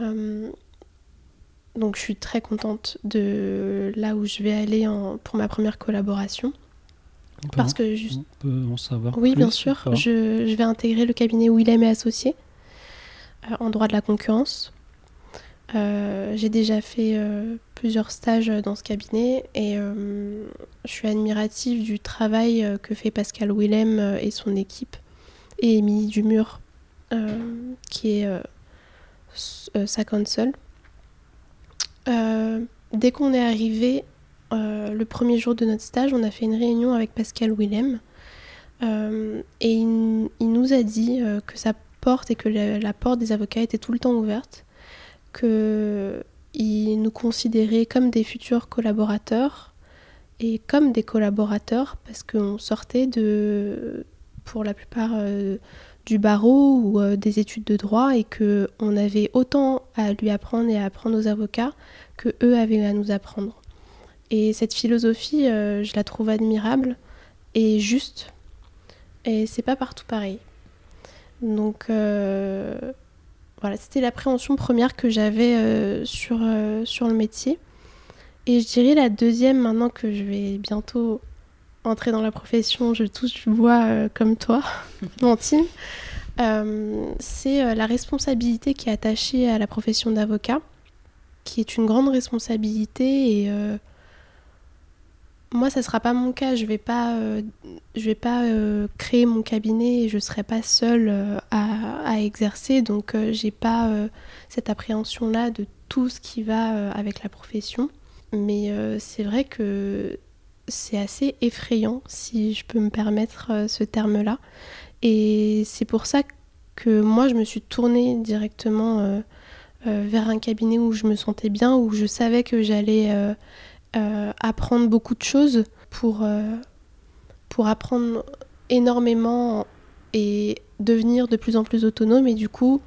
Euh, donc je suis très contente de là où je vais aller en, pour ma première collaboration. Parce que juste... On peut en savoir Oui, bien sûr. Je, je, vais intégrer le cabinet Willem et Associés en droit de la concurrence. Euh, j'ai déjà fait euh, plusieurs stages dans ce cabinet et euh, je suis admirative du travail que fait Pascal Willem et son équipe et Émilie Dumur qui est sa console. dès qu'on est arrivé le premier jour de notre stage, on a fait une réunion avec Pascal Willem et il, nous a dit que sa porte et que la porte des avocats était tout le temps ouverte qu'ils nous considéraient comme des futurs collaborateurs et comme des collaborateurs parce qu'on sortait de, pour la plupart, euh, du barreau ou euh, des études de droit et qu'on avait autant à lui apprendre et à apprendre aux avocats que eux avaient à nous apprendre. Et cette philosophie, euh, je la trouve admirable et juste. Et c'est pas partout pareil. Donc voilà, c'était l'appréhension première que j'avais euh, sur, euh, sur le métier. Et je dirais la deuxième, maintenant que je vais bientôt entrer dans la profession, je touche du bois euh, comme toi, Mantine, c'est la responsabilité qui est attachée à la profession d'avocat, qui est une grande responsabilité et moi, ça sera pas mon cas. Je vais pas, euh, je vais pas euh, créer mon cabinet et je serai pas seule euh, à, exercer. Donc, j'ai pas cette appréhension-là de tout ce qui va avec la profession. Mais c'est vrai que c'est assez effrayant, si je peux me permettre ce terme-là. Et c'est pour ça que moi, je me suis tournée directement vers un cabinet où je me sentais bien, où je savais que j'allais euh, apprendre beaucoup de choses pour, euh, pour apprendre énormément et devenir de plus en plus autonome et du coup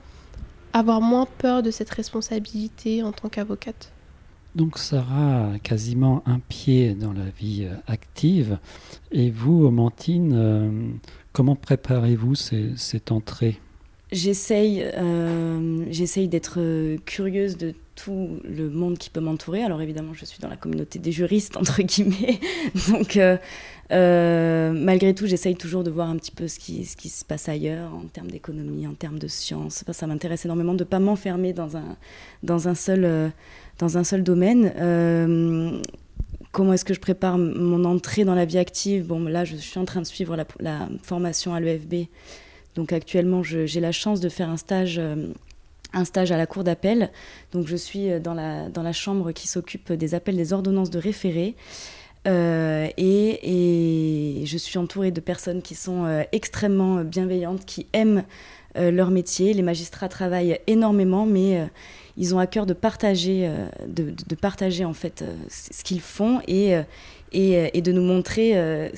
avoir moins peur de cette responsabilité en tant qu'avocate. Donc Sarah a quasiment un pied dans la vie euh, active. Et vous, Mantine, comment préparez-vous cette entrée? J'essaye, j'essaye d'être curieuse de tout le monde qui peut m'entourer. Alors évidemment, je suis dans la communauté des juristes, entre guillemets. Donc euh, euh, malgré tout, j'essaye toujours de voir un petit peu ce qui, ce qui se passe ailleurs en termes d'économie, en termes de science. Ça m'intéresse énormément de ne pas m'enfermer dans un, dans, un seul, euh, dans un seul domaine. comment est-ce que je prépare mon entrée dans la vie active? Bon, là, je suis en train de suivre la, la formation à l'EFB. Donc actuellement, j'ai la chance de faire un stage un stage à la cour d'appel. Donc je suis euh, dans la, dans la chambre qui s'occupe des appels des ordonnances de référé. Euh, et, je suis entourée de personnes qui sont euh, extrêmement bienveillantes, qui aiment leur métier. Les magistrats travaillent énormément, mais ils ont à cœur de partager, de, partager en fait ce qu'ils font et, et, et, de nous montrer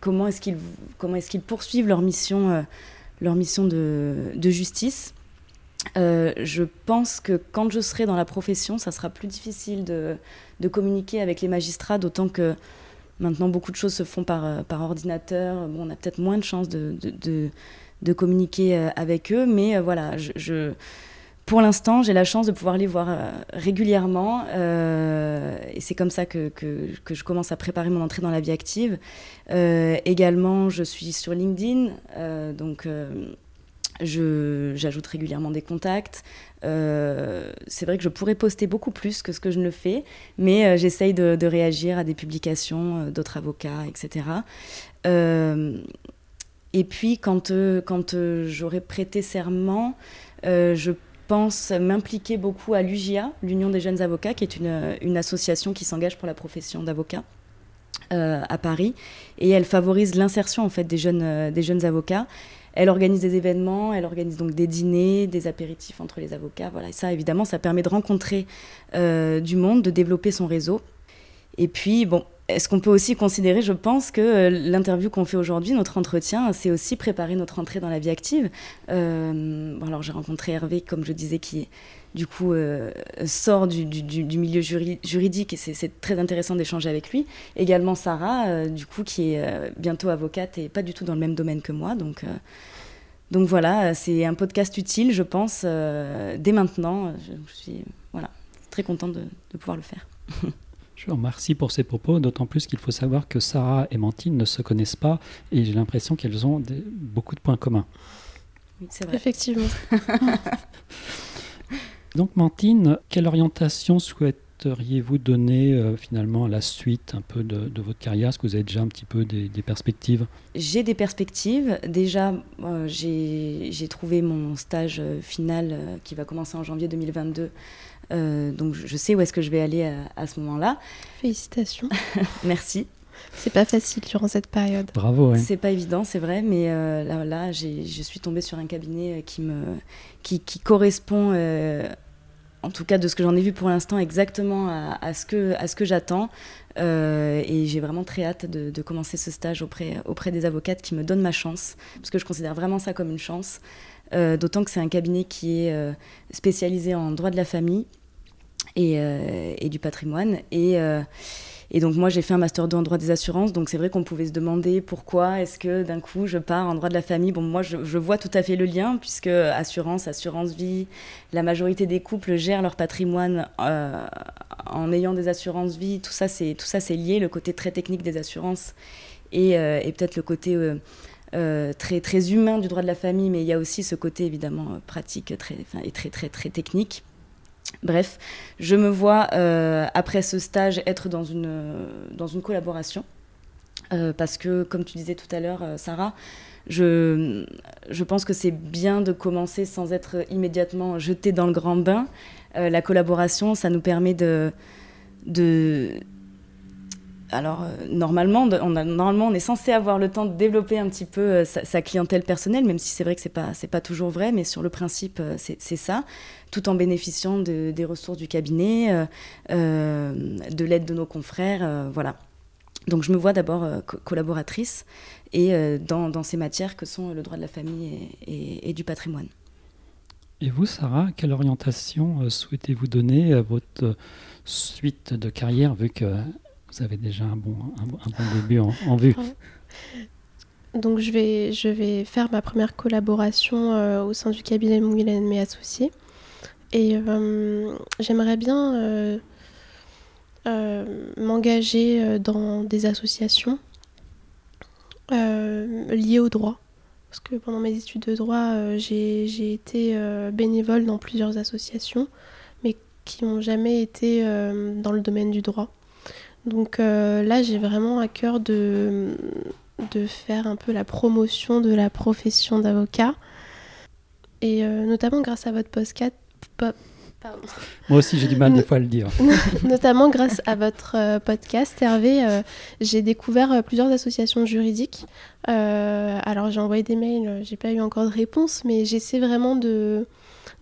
comment est-ce qu'ils est-ce qu'ils poursuivent leur mission, leur mission de, de justice. Euh, je pense que quand je serai dans la profession, ça sera plus difficile de, communiquer avec les magistrats, d'autant que maintenant beaucoup de choses se font par, euh, ordinateur. Bon, on a peut-être moins de chances de, communiquer euh, avec eux, mais voilà, pour l'instant, j'ai la chance de pouvoir les voir régulièrement et c'est comme ça que, je commence à préparer mon entrée dans la vie active. Également, je suis sur LinkedIn, donc J'ajoute régulièrement des contacts. Euh, c'est vrai que je pourrais poster beaucoup plus que ce que je ne fais, mais euh, j'essaye de, réagir à des publications euh, d'autres avocats, etc. et puis, quand, quand j'aurai prêté serment, je pense m'impliquer beaucoup à l'UJA, l'Union des jeunes avocats, qui est une, une association qui s'engage pour la profession d'avocat. à Paris et elle favorise l'insertion en fait des jeunes, des jeunes avocats. Elle organise des événements, elle organise donc des dîners, des apéritifs entre les avocats. Voilà, et ça évidemment, ça permet de rencontrer du monde, de développer son réseau. Et puis, bon, est-ce qu'on peut aussi considérer, je pense, que euh, l'interview qu'on fait aujourd'hui, notre entretien, c'est aussi préparer notre entrée dans la vie active euh, Alors j'ai rencontré Hervé, comme je disais, qui du coup euh, sort du, milieu juridique et c'est très intéressant d'échanger avec lui. Également Sarah, du coup, qui est bientôt avocate et pas du tout dans le même domaine que moi. Donc, donc voilà, c'est un podcast utile, je pense, dès maintenant. Je, suis voilà, très contente de pouvoir le faire. Je vous remercie pour ces propos, d'autant plus qu'il faut savoir que Sarah et Mantine ne se connaissent pas et j'ai l'impression qu'elles ont beaucoup de points communs. Oui, c'est vrai. Effectivement. Donc Mantine, quelle orientation souhaiteriez-vous donner euh, finalement à la suite un peu de, votre carrière? Est-ce que vous avez déjà un petit peu des, perspectives? J'ai des perspectives. Déjà, euh, j'ai trouvé mon stage euh, final qui va commencer en janvier 2022 euh, donc je sais où est-ce que je vais aller à, ce moment-là. Félicitations. Merci. C'est pas facile durant cette période. Bravo. C'est pas évident, c'est vrai, mais euh, là, là je suis tombée sur un cabinet qui me qui, qui correspond, en tout cas de ce que j'en ai vu pour l'instant, exactement à, ce que j'attends. et j'ai vraiment très hâte de, commencer ce stage auprès des avocates qui me donnent ma chance, parce que je considère vraiment ça comme une chance. Euh, d'autant que c'est un cabinet qui est euh, spécialisé en droit de la famille et, euh, du patrimoine. Et, donc moi j'ai fait un master 2 en droit des assurances, donc c'est vrai qu'on pouvait se demander pourquoi est-ce que d'un coup je pars en droit de la famille. Bon moi je, vois tout à fait le lien puisque assurance, assurance vie, la majorité des couples gèrent leur patrimoine en ayant des assurances vie. Tout ça c'est tout ça c'est lié, le côté très technique des assurances et, et peut-être le côté euh, très, très humain du droit de la famille, mais il y a aussi ce côté évidemment pratique très, et très, très, très technique. Bref, je me vois euh, après ce stage être dans une, une collaboration. Euh, parce que, comme tu disais tout à l'heure, Sarah, je, pense que c'est bien de commencer sans être immédiatement jeté dans le grand bain. la collaboration, ça nous permet de, alors euh, normalement, on normalement, on est censé avoir le temps de développer un petit peu euh, sa, clientèle personnelle, même si c'est vrai que c'est pas pas toujours vrai, mais sur le principe, euh, c'est ça, tout en bénéficiant des ressources du cabinet, de l'aide de nos confrères, voilà. Donc je me vois d'abord collaboratrice et dans, ces matières que sont le droit de la famille et, et du patrimoine. Et vous, Sarah, quelle orientation souhaitez-vous donner à votre suite de carrière, vu que vous avez déjà un bon, un, bon début en, vue. Donc je vais, je vais faire ma première collaboration euh, au sein du cabinet Mouilen mes associés. Et euh, j'aimerais bien euh, m'engager dans des associations liées au droit. Parce que pendant mes études de droit, j'ai été bénévole dans plusieurs associations, mais qui n'ont jamais été dans le domaine du droit. Donc euh, là, j'ai vraiment à cœur de, de faire un peu la promotion de la profession d'avocat. Et euh, notamment grâce à votre podcast. Moi aussi, j'ai du mal des fois à le dire. notamment grâce à votre euh, podcast, Hervé, j'ai découvert plusieurs associations juridiques. alors, j'ai envoyé des mails, j'ai pas eu encore de réponse, mais j'essaie vraiment de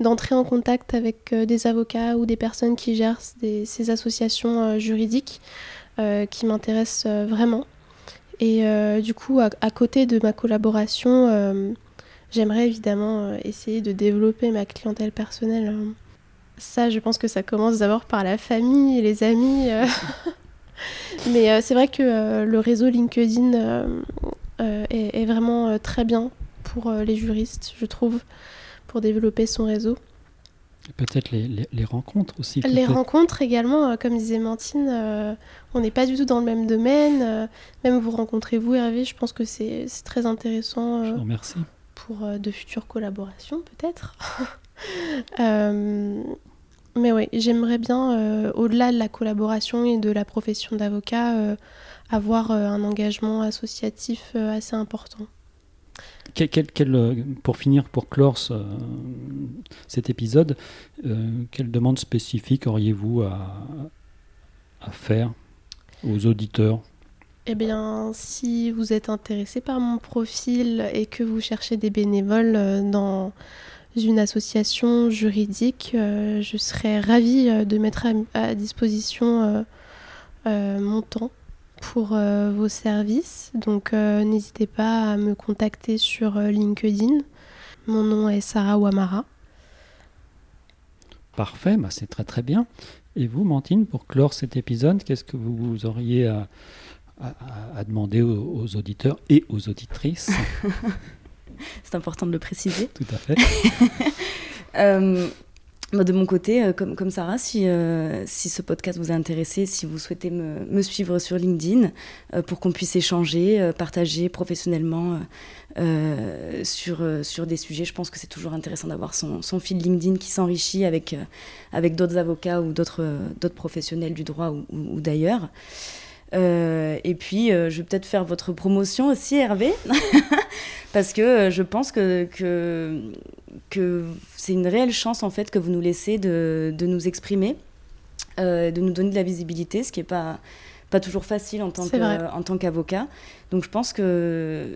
d'entrer en contact avec des avocats ou des personnes qui gèrent ces associations juridiques euh, qui m'intéresse euh, vraiment. Et euh, du coup, à, côté de ma collaboration, j'aimerais évidemment essayer de développer ma clientèle personnelle. Ça, je pense que ça commence d'abord par la famille et les amis. Mais c'est vrai que le réseau LinkedIn est, vraiment très bien pour les juristes, je trouve, pour développer son réseau. Peut-être les, les, rencontres aussi. Les rencontres également, euh, comme disait Mantine, euh, on n'est pas du tout dans le même domaine. Euh, même vous rencontrez vous, Hervé, je pense que c'est très intéressant. je vous remercie. Pour de futures collaborations, peut-être. mais oui, j'aimerais bien, au-delà de la collaboration et de la profession d'avocat, avoir un engagement associatif assez important. Euh, pour finir, pour clore cet épisode, euh, quelle demande spécifique auriez-vous à, faire aux auditeurs? Eh bien, si vous êtes intéressé par mon profil et que vous cherchez des bénévoles euh, dans une association juridique, je serais ravie de mettre à, disposition mon temps pour vos services. Donc, n'hésitez pas à me contacter sur LinkedIn. Mon nom est Sarah Ouamara. Parfait, bah c'est très très bien. Et vous, Mantine, pour clore cet épisode, qu'est-ce que vous auriez à, à, demander aux, auditeurs et aux auditrices? C'est important de le préciser. Tout à fait. Euh, de mon côté, euh, comme, Sarah, si, euh, si ce podcast vous a intéressé, si vous souhaitez me, suivre sur LinkedIn pour qu'on puisse échanger, partager professionnellement sur, des sujets, je pense que c'est toujours intéressant d'avoir son, son fil LinkedIn qui s'enrichit avec, d'autres avocats ou d'autres professionnels du droit ou d'ailleurs. Euh, et puis, euh, je vais peut-être faire votre promotion aussi, Hervé, parce que euh, je pense que, que, que c'est une réelle chance en fait que vous nous laissez de, de nous exprimer, de nous donner de la visibilité, ce qui n'est pas, pas toujours facile en tant qu'avocat. Donc, je pense que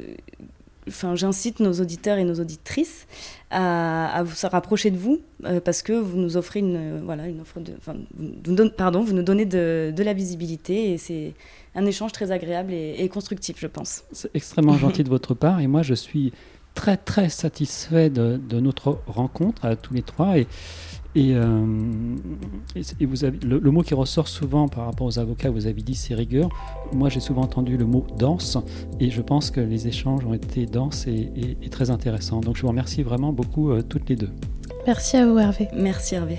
enfin, j'incite nos auditeurs et nos auditrices à, vous rapprocher de vous parce que vous nous offrez une, voilà, une offre de, vous, pardon, vous nous donnez de, de la visibilité et c'est un échange très agréable et, constructif, je pense. C'est extrêmement gentil de votre part et moi je suis très très satisfait de, notre rencontre à tous les trois et, et, euh, vous avez, le, mot qui ressort souvent par rapport aux avocats, vous avez dit, c'est rigueur. Moi, j'ai souvent entendu le mot danse, et je pense que les échanges ont été denses et, très intéressants. Donc, je vous remercie vraiment beaucoup euh, toutes les deux. Merci à vous, Hervé. Merci, Hervé.